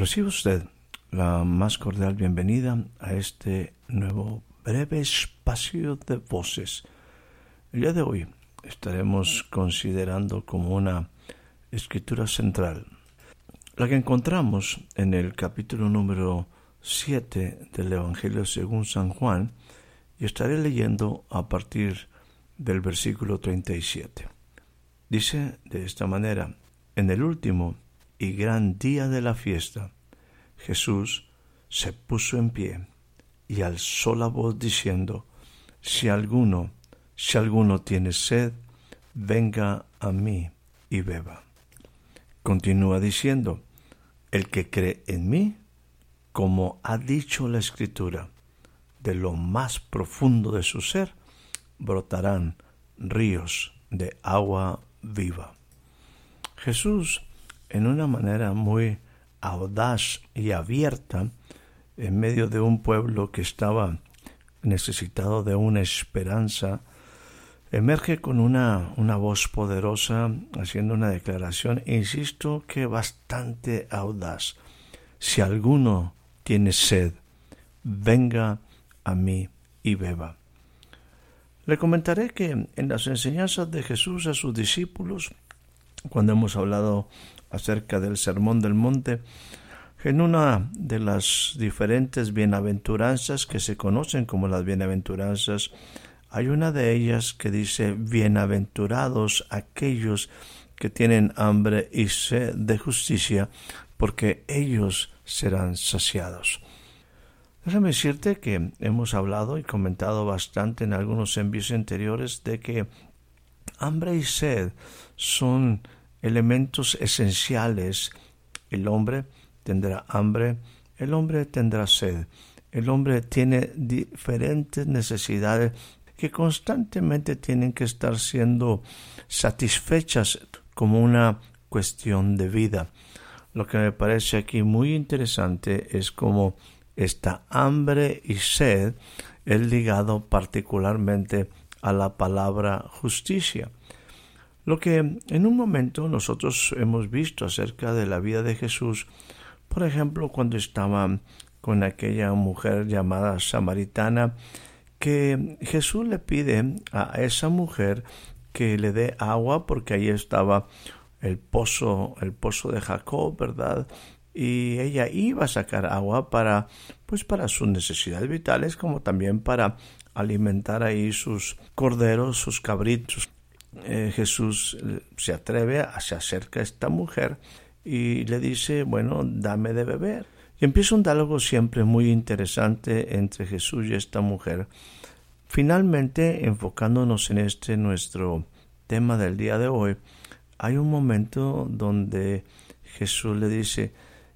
Recibe usted la más cordial bienvenida a este nuevo breve espacio de voces. El día de hoy estaremos considerando como una escritura central, la que encontramos en el capítulo número 7 del Evangelio según San Juan, y estaré leyendo a partir del versículo 37. Dice de esta manera, en el último y gran día de la fiesta, Jesús se puso en pie y alzó la voz diciendo, Si alguno, si alguno tiene sed, venga a mí y beba. Continúa diciendo, El que cree en mí, como ha dicho la Escritura, de lo más profundo de su ser, brotarán ríos de agua viva. Jesús en una manera muy audaz y abierta en medio de un pueblo que estaba necesitado de una esperanza, emerge con una, una voz poderosa haciendo una declaración, insisto que bastante audaz. Si alguno tiene sed, venga a mí y beba. Le comentaré que en las enseñanzas de Jesús a sus discípulos, cuando hemos hablado acerca del Sermón del Monte, en una de las diferentes bienaventuranzas que se conocen como las bienaventuranzas, hay una de ellas que dice, bienaventurados aquellos que tienen hambre y sed de justicia, porque ellos serán saciados. Déjame decirte que hemos hablado y comentado bastante en algunos envíos anteriores de que hambre y sed son elementos esenciales. El hombre tendrá hambre, el hombre tendrá sed, el hombre tiene diferentes necesidades que constantemente tienen que estar siendo satisfechas como una cuestión de vida. Lo que me parece aquí muy interesante es cómo esta hambre y sed es ligado particularmente a la palabra justicia. Lo que en un momento nosotros hemos visto acerca de la vida de Jesús, por ejemplo, cuando estaba con aquella mujer llamada samaritana, que Jesús le pide a esa mujer que le dé agua porque ahí estaba el pozo, el pozo de Jacob, ¿verdad? Y ella iba a sacar agua para, pues para sus necesidades vitales, como también para alimentar ahí sus corderos, sus cabritos. Eh, Jesús eh, se atreve, se acerca a esta mujer y le dice, bueno, dame de beber. Y empieza un diálogo siempre muy interesante entre Jesús y esta mujer. Finalmente, enfocándonos en este nuestro tema del día de hoy, hay un momento donde Jesús le dice,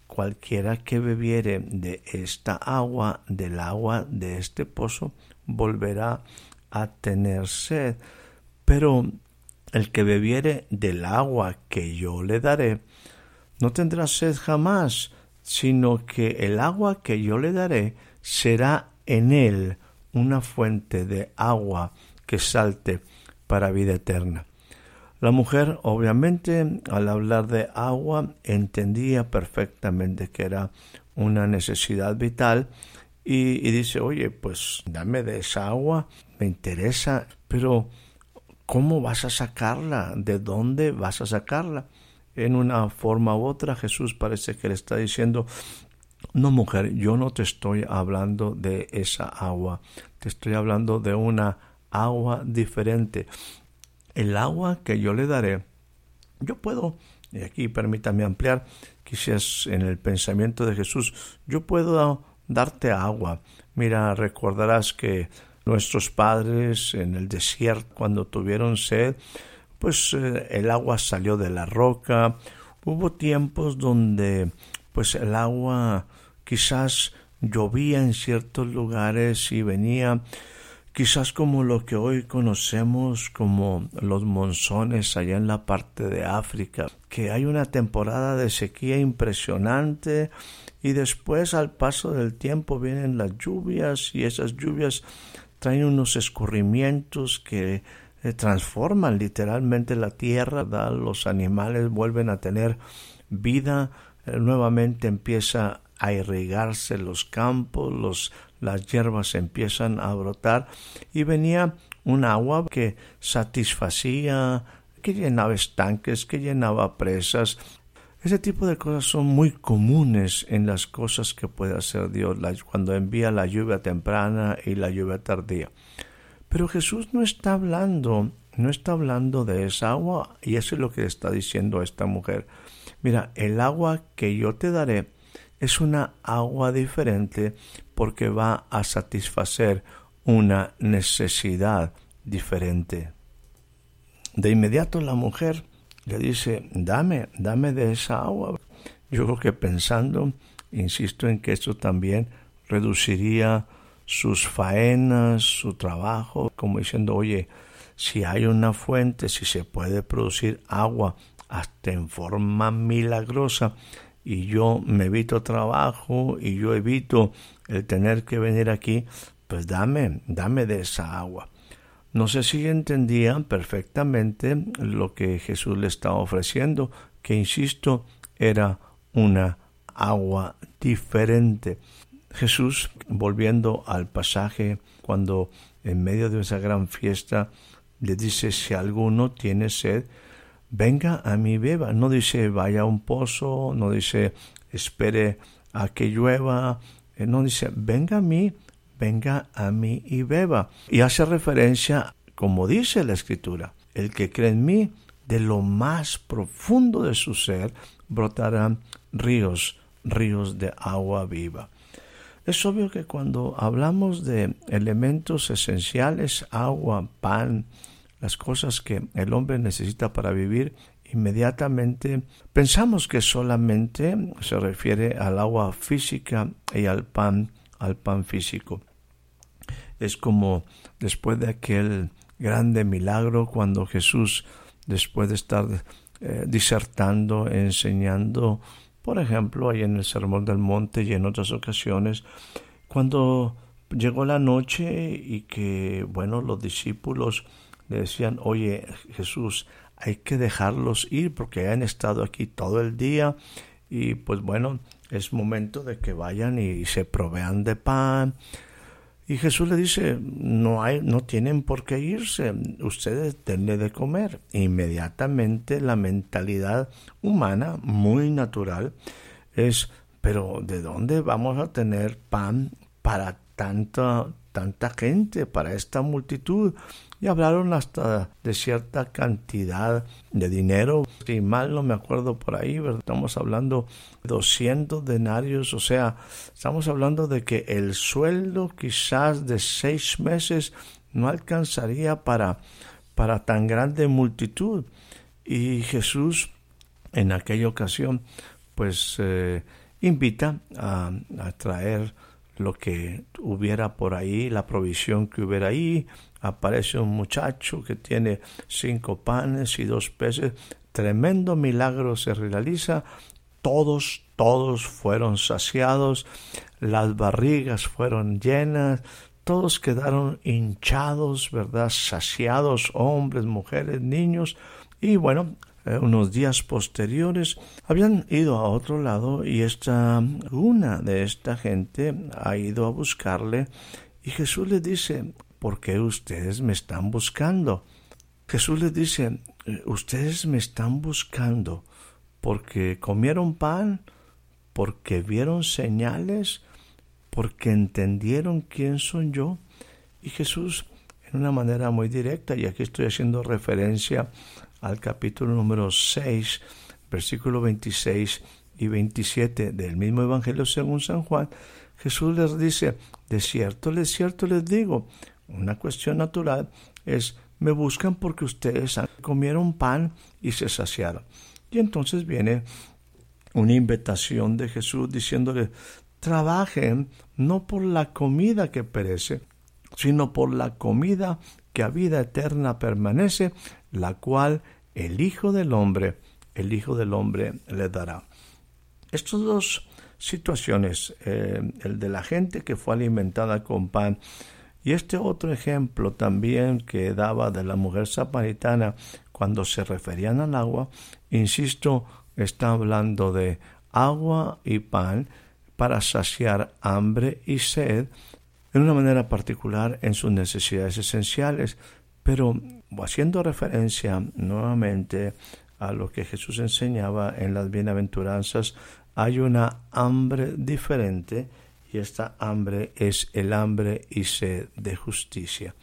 cualquiera que bebiere de esta agua, del agua de este pozo, volverá a tener sed. Pero el que bebiere del agua que yo le daré, no tendrá sed jamás, sino que el agua que yo le daré será en él una fuente de agua que salte para vida eterna. La mujer, obviamente, al hablar de agua, entendía perfectamente que era una necesidad vital y, dice, oye, pues dame de esa agua, me interesa, pero ¿cómo vas a sacarla? ¿De dónde vas a sacarla? En una forma u otra, Jesús parece que le está diciendo, no mujer, yo no te estoy hablando de esa agua, te estoy hablando de una agua diferente el agua que yo le daré, yo puedo, y aquí permítame ampliar, quizás en el pensamiento de Jesús, yo puedo darte agua. Mira, recordarás que Nuestros padres en el desierto, cuando tuvieron sed, pues eh, el agua salió de la roca. Hubo tiempos donde pues el agua quizás llovía en ciertos lugares y venía quizás como lo que hoy conocemos como los monzones allá en la parte de África, que hay una temporada de sequía impresionante y después al paso del tiempo vienen las lluvias y esas lluvias traen unos escurrimientos que eh, transforman literalmente la tierra, los animales vuelven a tener vida, eh, nuevamente empieza a irrigarse los campos, las hierbas empiezan a brotar y venía un agua que satisfacía, que llenaba estanques, que llenaba presas. Ese tipo de cosas son muy comunes en las cosas que puede hacer Dios cuando envía la lluvia temprana y la lluvia tardía. Pero Jesús no está hablando, no está hablando de esa agua y eso es lo que está diciendo esta mujer. Mira, el agua que yo te daré es una agua diferente porque va a satisfacer una necesidad diferente. De inmediato la mujer le dice, dame, dame de esa agua. Yo creo que pensando, insisto en que esto también reduciría sus faenas, su trabajo, como diciendo, oye, si hay una fuente, si se puede producir agua hasta en forma milagrosa, y yo me evito trabajo y yo evito el tener que venir aquí, pues dame, dame de esa agua. No sé si entendían perfectamente lo que Jesús le estaba ofreciendo, que insisto, era una agua diferente. Jesús, volviendo al pasaje, cuando en medio de esa gran fiesta le dice, si alguno tiene sed, venga a mí beba. No dice vaya a un pozo, no dice espere a que llueva, eh, no dice venga a mí, venga a mí y beba. Y hace referencia, como dice la escritura, el que cree en mí, de lo más profundo de su ser brotarán ríos, ríos de agua viva. Es obvio que cuando hablamos de elementos esenciales, agua, pan, las cosas que el hombre necesita para vivir, inmediatamente pensamos que solamente se refiere al agua física y al pan, al pan físico. Es como después de aquel grande milagro cuando Jesús, después de estar eh, disertando, enseñando, por ejemplo, ahí en el Sermón del Monte y en otras ocasiones, cuando llegó la noche y que, bueno, los discípulos le decían, oye Jesús, hay que dejarlos ir porque han estado aquí todo el día y pues bueno, es momento de que vayan y se provean de pan. Y Jesús le dice, no hay, no tienen por qué irse, ustedes denle de comer. Inmediatamente la mentalidad humana, muy natural, es, pero ¿de dónde vamos a tener pan para tanta, tanta gente, para esta multitud? Y hablaron hasta de cierta cantidad de dinero. Si mal no me acuerdo por ahí, estamos hablando de 200 denarios, o sea, estamos hablando de que el sueldo quizás de seis meses no alcanzaría para, para tan grande multitud. Y Jesús en aquella ocasión pues eh, invita a, a traer lo que hubiera por ahí, la provisión que hubiera ahí, aparece un muchacho que tiene cinco panes y dos peces. Tremendo milagro se realiza. Todos, todos fueron saciados, las barrigas fueron llenas, todos quedaron hinchados, ¿verdad? Saciados, hombres, mujeres, niños. Y bueno, eh, unos días posteriores habían ido a otro lado y esta una de esta gente ha ido a buscarle y Jesús le dice ¿por qué ustedes me están buscando? Jesús les dice, ustedes me están buscando porque comieron pan, porque vieron señales, porque entendieron quién soy yo. Y Jesús, en una manera muy directa, y aquí estoy haciendo referencia al capítulo número 6, versículo 26 y 27 del mismo Evangelio según San Juan, Jesús les dice, de cierto, de cierto les digo, una cuestión natural es me buscan porque ustedes comieron pan y se saciaron. Y entonces viene una invitación de Jesús diciéndole, trabajen no por la comida que perece, sino por la comida que a vida eterna permanece, la cual el Hijo del Hombre, el Hijo del Hombre le dará. Estas dos situaciones, eh, el de la gente que fue alimentada con pan y este otro ejemplo también que daba de la mujer samaritana cuando se referían al agua, insisto, está hablando de agua y pan para saciar hambre y sed de una manera particular en sus necesidades esenciales, pero haciendo referencia nuevamente a lo que Jesús enseñaba en las bienaventuranzas, hay una hambre diferente y esta hambre es el hambre y sed de justicia.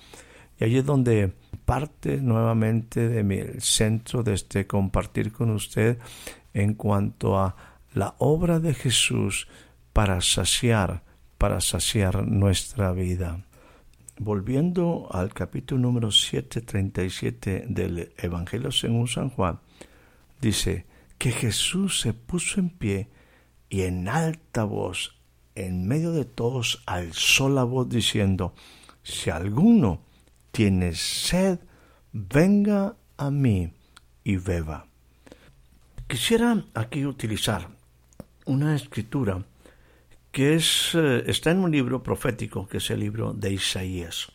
Y allí es donde parte nuevamente de mi centro de este compartir con usted en cuanto a la obra de Jesús para saciar, para saciar nuestra vida. Volviendo al capítulo número 737 del Evangelio según San Juan, dice que Jesús se puso en pie y en alta voz en medio de todos alzó la voz diciendo, si alguno tiene sed, venga a mí y beba. Quisiera aquí utilizar una escritura que es, eh, está en un libro profético, que es el libro de Isaías,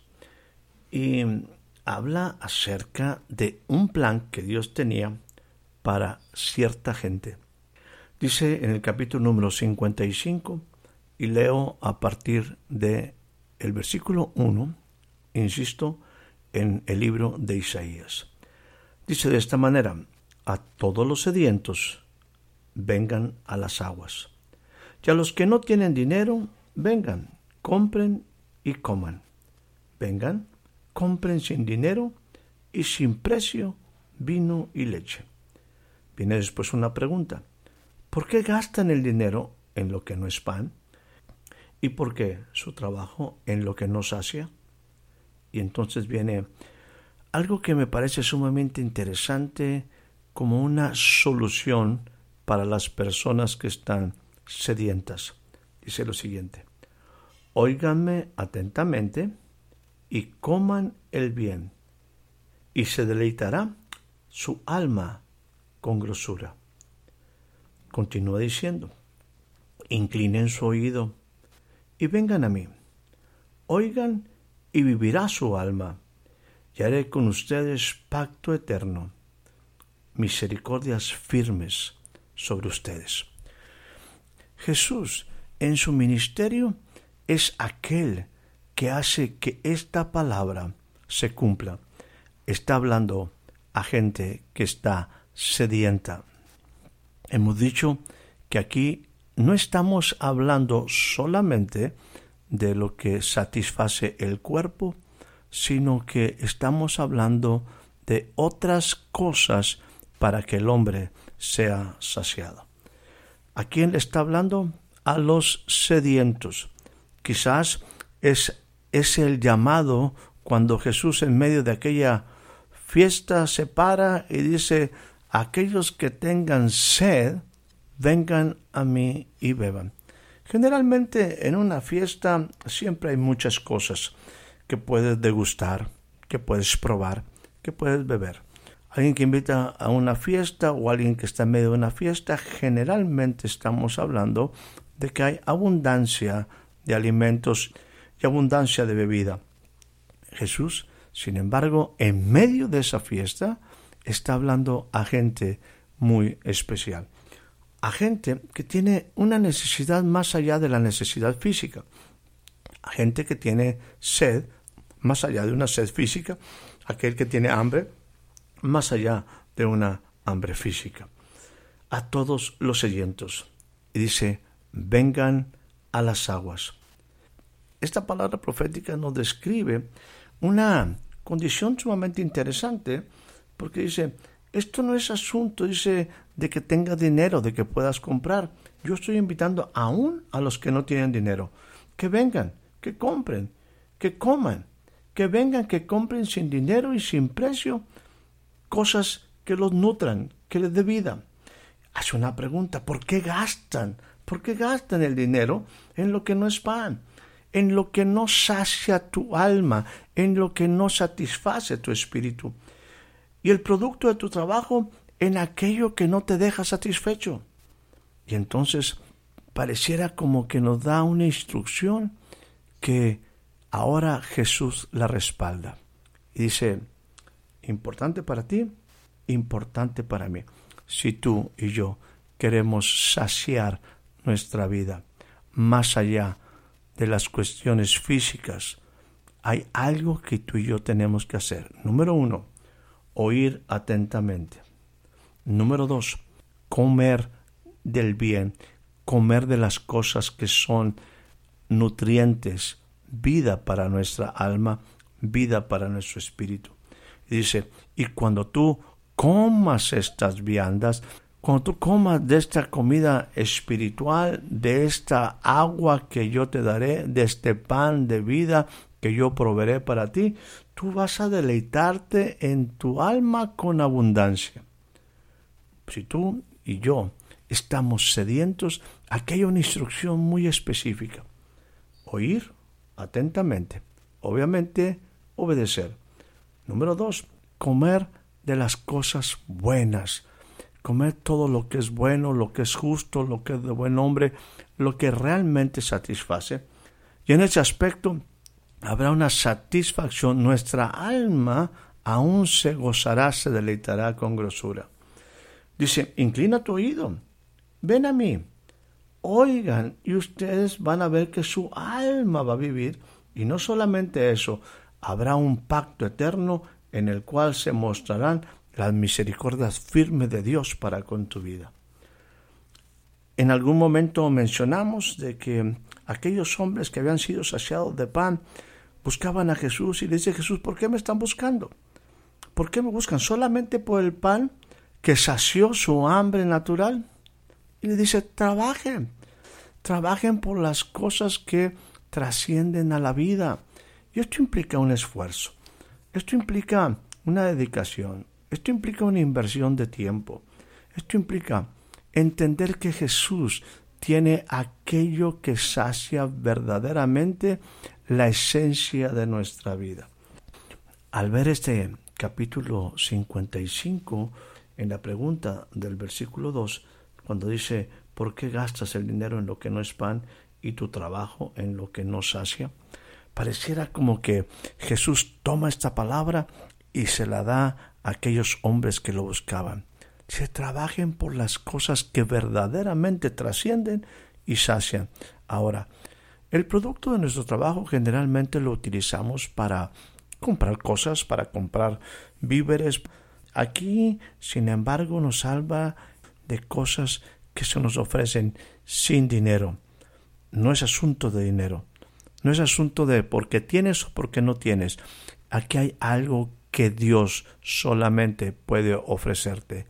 y habla acerca de un plan que Dios tenía para cierta gente. Dice en el capítulo número 55, y leo a partir de el versículo 1, insisto, en el libro de Isaías. Dice de esta manera, a todos los sedientos vengan a las aguas, y a los que no tienen dinero, vengan, compren y coman. Vengan, compren sin dinero y sin precio vino y leche. Viene después una pregunta. ¿Por qué gastan el dinero en lo que no es pan? ¿Y por qué? Su trabajo en lo que no sacia. Y entonces viene algo que me parece sumamente interesante como una solución para las personas que están sedientas. Dice lo siguiente, óiganme atentamente y coman el bien, y se deleitará su alma con grosura. Continúa diciendo, inclinen su oído y vengan a mí. Oigan y vivirá su alma, y haré con ustedes pacto eterno, misericordias firmes sobre ustedes. Jesús en su ministerio es aquel que hace que esta palabra se cumpla. Está hablando a gente que está sedienta. Hemos dicho que aquí no estamos hablando solamente de lo que satisface el cuerpo, sino que estamos hablando de otras cosas para que el hombre sea saciado. ¿A quién le está hablando? A los sedientos. Quizás es, es el llamado cuando Jesús en medio de aquella fiesta se para y dice, aquellos que tengan sed, vengan a mí y beban. Generalmente en una fiesta siempre hay muchas cosas que puedes degustar, que puedes probar, que puedes beber. Alguien que invita a una fiesta o alguien que está en medio de una fiesta, generalmente estamos hablando de que hay abundancia de alimentos y abundancia de bebida. Jesús, sin embargo, en medio de esa fiesta, está hablando a gente muy especial a gente que tiene una necesidad más allá de la necesidad física, a gente que tiene sed más allá de una sed física, aquel que tiene hambre más allá de una hambre física. A todos los sedientos. Y dice, vengan a las aguas. Esta palabra profética nos describe una condición sumamente interesante porque dice, esto no es asunto, dice, de que tengas dinero, de que puedas comprar. Yo estoy invitando aún a los que no tienen dinero, que vengan, que compren, que coman. que vengan, que compren sin dinero y sin precio cosas que los nutran, que les dé vida. Hace una pregunta, ¿por qué gastan? ¿Por qué gastan el dinero en lo que no es pan? En lo que no sacia tu alma, en lo que no satisface tu espíritu. Y el producto de tu trabajo en aquello que no te deja satisfecho. Y entonces pareciera como que nos da una instrucción que ahora Jesús la respalda. Y dice, importante para ti, importante para mí. Si tú y yo queremos saciar nuestra vida más allá de las cuestiones físicas, hay algo que tú y yo tenemos que hacer. Número uno, oír atentamente. Número dos, comer del bien, comer de las cosas que son nutrientes, vida para nuestra alma, vida para nuestro espíritu. dice, y cuando tú comas estas viandas, cuando tú comas de esta comida espiritual, de esta agua que yo te daré, de este pan de vida que yo proveeré para ti, tú vas a deleitarte en tu alma con abundancia. Si tú y yo estamos sedientos, aquí hay una instrucción muy específica. Oír atentamente. Obviamente, obedecer. Número dos, comer de las cosas buenas. Comer todo lo que es bueno, lo que es justo, lo que es de buen hombre, lo que realmente satisface. Y en ese aspecto habrá una satisfacción. Nuestra alma aún se gozará, se deleitará con grosura. Dice, inclina tu oído ven a mí, oigan y ustedes van a ver que su alma va a vivir y no solamente eso, habrá un pacto eterno en el cual se mostrarán las misericordias firmes de Dios para con tu vida. En algún momento mencionamos de que aquellos hombres que habían sido saciados de pan buscaban a Jesús y le dice Jesús, ¿por qué me están buscando? ¿Por qué me buscan? ¿Solamente por el pan que sació su hambre natural? Y le dice, trabajen, trabajen por las cosas que trascienden a la vida. Y esto implica un esfuerzo, esto implica una dedicación, esto implica una inversión de tiempo, esto implica entender que Jesús tiene aquello que sacia verdaderamente la esencia de nuestra vida. Al ver este capítulo 55, en la pregunta del versículo 2, cuando dice, ¿por qué gastas el dinero en lo que no es pan y tu trabajo en lo que no sacia? Pareciera como que Jesús toma esta palabra y se la da a aquellos hombres que lo buscaban. Se trabajen por las cosas que verdaderamente trascienden y sacian. Ahora, el producto de nuestro trabajo generalmente lo utilizamos para comprar cosas, para comprar víveres. Aquí, sin embargo, nos salva de cosas que se nos ofrecen sin dinero. No es asunto de dinero. No es asunto de porque tienes o porque no tienes. Aquí hay algo que Dios solamente puede ofrecerte.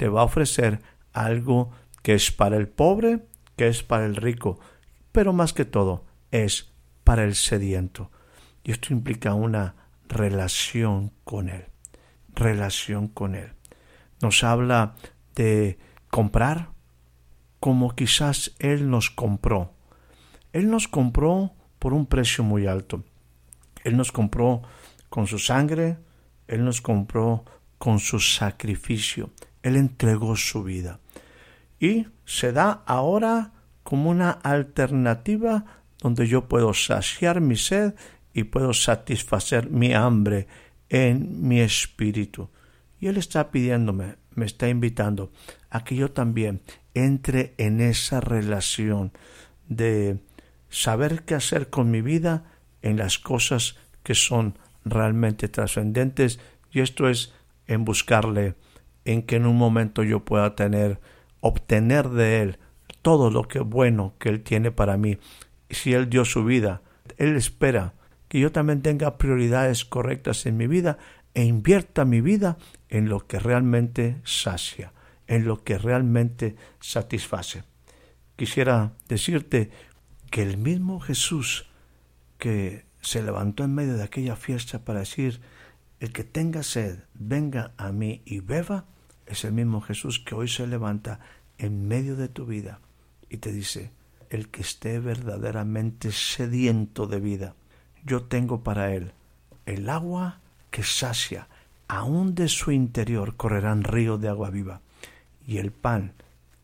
Te va a ofrecer algo que es para el pobre, que es para el rico, pero más que todo es para el sediento. Y esto implica una relación con Él. Relación con Él. Nos habla de comprar como quizás Él nos compró. Él nos compró por un precio muy alto. Él nos compró con su sangre, Él nos compró con su sacrificio. Él entregó su vida. Y se da ahora como una alternativa donde yo puedo saciar mi sed y puedo satisfacer mi hambre en mi espíritu. Y Él está pidiéndome, me está invitando a que yo también entre en esa relación de saber qué hacer con mi vida en las cosas que son realmente trascendentes y esto es en buscarle en que en un momento yo pueda tener obtener de él todo lo que bueno que él tiene para mí si él dio su vida él espera que yo también tenga prioridades correctas en mi vida e invierta mi vida en lo que realmente sacia, en lo que realmente satisface. Quisiera decirte que el mismo Jesús que se levantó en medio de aquella fiesta para decir, el que tenga sed, venga a mí y beba, es el mismo Jesús que hoy se levanta en medio de tu vida y te dice, el que esté verdaderamente sediento de vida, yo tengo para él el agua que sacia, aún de su interior correrán ríos de agua viva, y el pan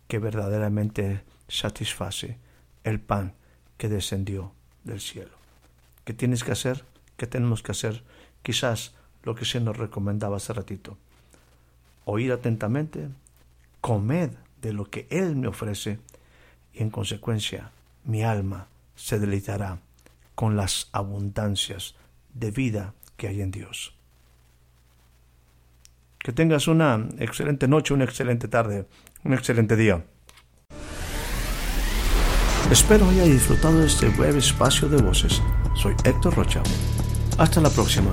que verdaderamente satisface, el pan que descendió del cielo. ¿Qué tienes que hacer? ¿Qué tenemos que hacer? Quizás lo que se nos recomendaba hace ratito. Oír atentamente, comed de lo que Él me ofrece y en consecuencia mi alma se deleitará con las abundancias de vida que hay en Dios. Que tengas una excelente noche, una excelente tarde, un excelente día. Espero haya disfrutado de este breve espacio de voces. Soy Héctor Rocha. Hasta la próxima.